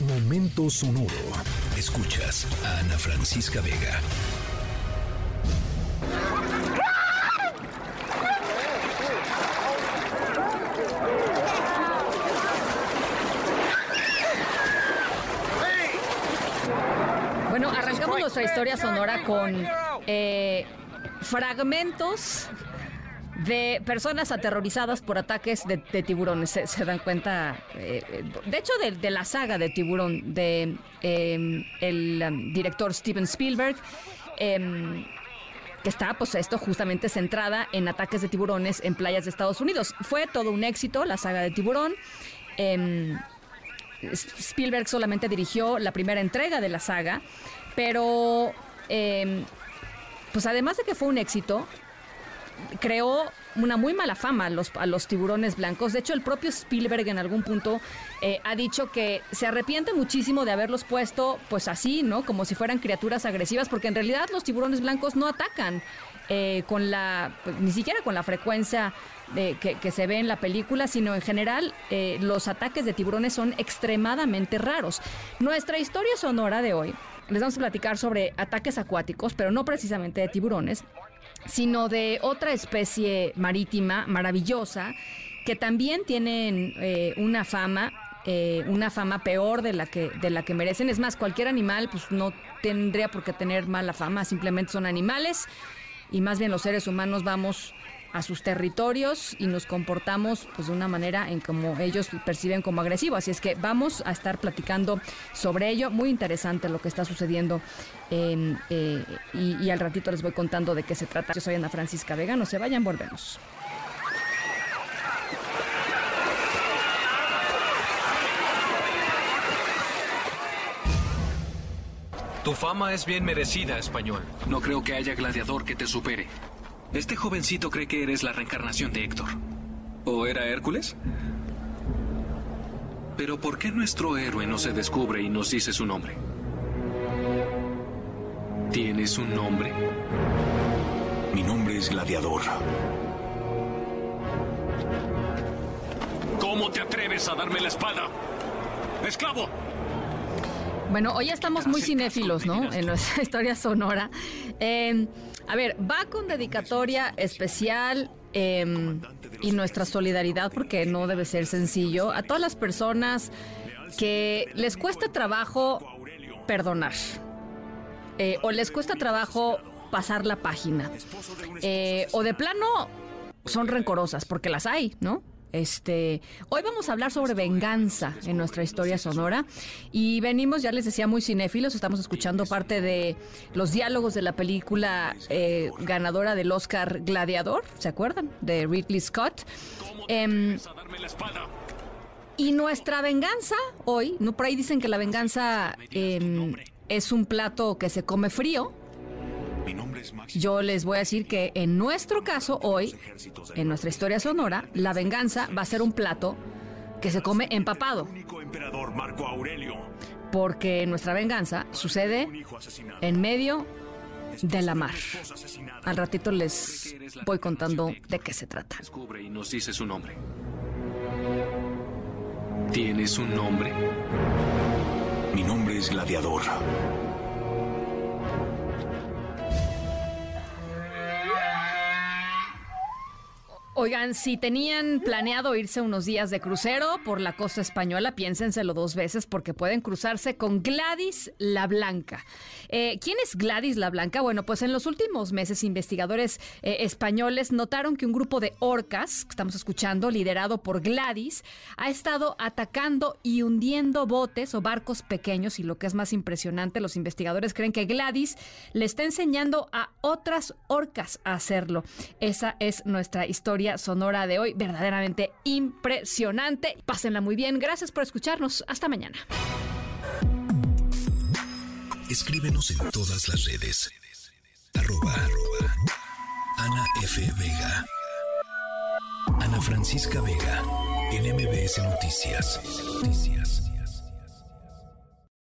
Momento sonoro. Escuchas a Ana Francisca Vega. Bueno, arrancamos nuestra historia sonora con eh, fragmentos de personas aterrorizadas por ataques de, tiburones. Se, dan cuenta, eh, de hecho, de, la saga de tiburón de em, el um, director Steven Spielberg. Em, que está, pues esto justamente centrada en ataques de tiburones en playas de Estados Unidos. Fue todo un éxito la saga de tiburón. Em, Spielberg solamente dirigió la primera entrega de la saga, pero pues además de que fue un éxito, creó una muy mala fama a los, a los tiburones blancos. De hecho, el propio Spielberg en algún punto eh, ha dicho que se arrepiente muchísimo de haberlos puesto pues así, ¿no? Como si fueran criaturas agresivas, porque en realidad los tiburones blancos no atacan eh, con la, pues, ni siquiera con la frecuencia de, que, se ve en la película, sino en general eh, los ataques de tiburones son extremadamente raros. Nuestra historia sonora de hoy, les vamos a platicar sobre ataques acuáticos, pero no precisamente de tiburones, sino de otra especie marítima maravillosa que también tienen eh, una fama eh, una fama peor de la que de la que merecen. Es más, cualquier animal pues no tendría por qué tener mala fama, simplemente son animales y más bien los seres humanos vamos a sus territorios y nos comportamos pues de una manera en como ellos perciben como agresivo. Así es que vamos a estar platicando sobre ello. Muy interesante lo que está sucediendo eh, y, al ratito les voy contando de qué se trata. Yo soy Ana Francisca Vega, no se vayan, volvemos. Tu fama es bien merecida, español. No creo que haya gladiador que te supere. Este jovencito cree que eres la reencarnación de Héctor. ¿O era Hércules? Pero ¿por qué nuestro héroe no se descubre y nos dice su nombre? ¿Tienes un nombre? Mi nombre es Gladiador. ¿Cómo te atreves a darme la espada? ¡Esclavo! Bueno, hoy estamos muy cinéfilos, ¿no? En nuestra historia sonora. Eh, a ver, va con dedicatoria especial em, y nuestra solidaridad, porque no debe ser sencillo, a todas las personas que les cuesta trabajo perdonar eh, o les cuesta trabajo pasar la página eh, o de plano son rencorosas, porque las hay, ¿no? Este, hoy vamos a hablar sobre venganza en nuestra historia sonora y venimos, ya les decía, muy cinéfilos. Estamos escuchando parte de los diálogos de la película eh, ganadora del Oscar Gladiador, ¿se acuerdan? De Ridley Scott. Em, y nuestra venganza hoy, no por ahí dicen que la venganza em, es un plato que se come frío. Yo les voy a decir que en nuestro caso hoy, en nuestra historia sonora, la venganza va a ser un plato que se come empapado. Porque nuestra venganza sucede en medio de la mar. Al ratito les voy contando de qué se trata. Descubre y nos dice su nombre. ¿Tienes un nombre? Mi nombre es Gladiador. Oigan, si tenían planeado irse unos días de crucero por la costa española, piénsenselo dos veces porque pueden cruzarse con Gladys la Blanca. Eh, ¿Quién es Gladys la Blanca? Bueno, pues en los últimos meses investigadores eh, españoles notaron que un grupo de orcas, que estamos escuchando, liderado por Gladys, ha estado atacando y hundiendo botes o barcos pequeños y lo que es más impresionante, los investigadores creen que Gladys le está enseñando a otras orcas a hacerlo. Esa es nuestra historia sonora de hoy, verdaderamente impresionante. Pásenla muy bien, gracias por escucharnos, hasta mañana. Escríbenos en todas las redes. Arroba, Ana F. Vega. Ana Francisca Vega, en MBS. Noticias.